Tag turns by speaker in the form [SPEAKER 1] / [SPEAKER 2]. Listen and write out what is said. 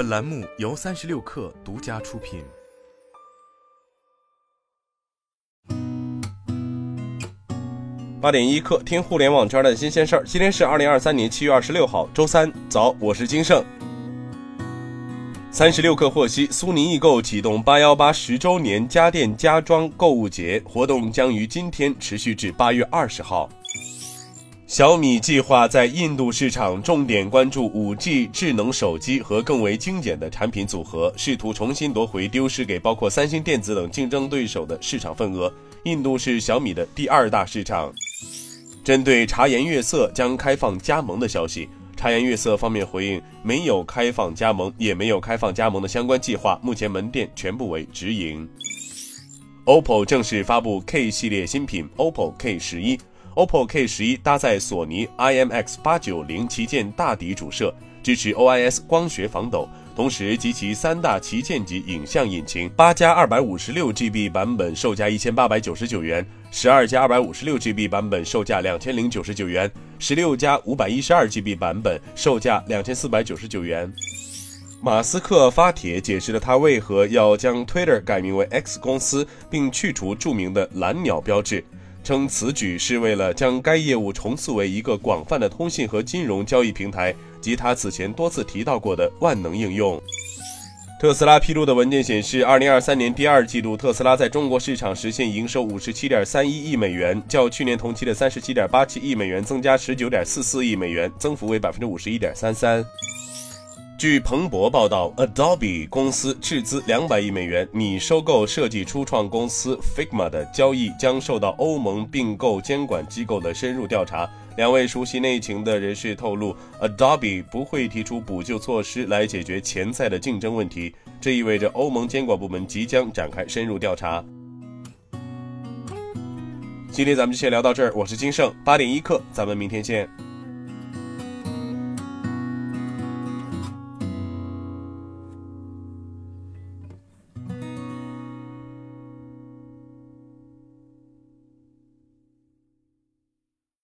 [SPEAKER 1] 本栏目由三十六氪独家出品。
[SPEAKER 2] 八点一刻，听互联网圈的新鲜事儿。今天是二零二三年七月二十六号，周三早，我是金盛。三十六氪获悉，苏宁易购启动八幺八十周年家电家装购物节活动，将于今天持续至八月二十号。小米计划在印度市场重点关注 5G 智能手机和更为精简的产品组合，试图重新夺回丢失给包括三星电子等竞争对手的市场份额。印度是小米的第二大市场。针对茶颜悦色将开放加盟的消息，茶颜悦色方面回应没有开放加盟，也没有开放加盟的相关计划，目前门店全部为直营。OPPO 正式发布 K 系列新品 OPPO K 十一。OPPO K 十一搭载索尼 IMX 八九零旗舰大底主摄，支持 OIS 光学防抖，同时集齐三大旗舰级影像引擎。八加二百五十六 GB 版本售价一千八百九十九元，十二加二百五十六 GB 版本售价两千零九十九元，十六加五百一十二 GB 版本售价两千四百九十九元。马斯克发帖解释了他为何要将 Twitter 改名为 X 公司，并去除著名的蓝鸟标志。称此举是为了将该业务重塑为一个广泛的通信和金融交易平台，及他此前多次提到过的万能应用。特斯拉披露的文件显示，二零二三年第二季度，特斯拉在中国市场实现营收五十七点三一亿美元，较去年同期的三十七点八七亿美元增加十九点四四亿美元，增幅为百分之五十一点三三。据彭博报道，Adobe 公司斥资两百亿美元拟收购设计初创公司 Figma 的交易将受到欧盟并购监管机构的深入调查。两位熟悉内情的人士透露，Adobe 不会提出补救措施来解决潜在的竞争问题，这意味着欧盟监管部门即将展开深入调查。今天咱们就先聊到这儿，我是金盛八点一刻，咱们明天见。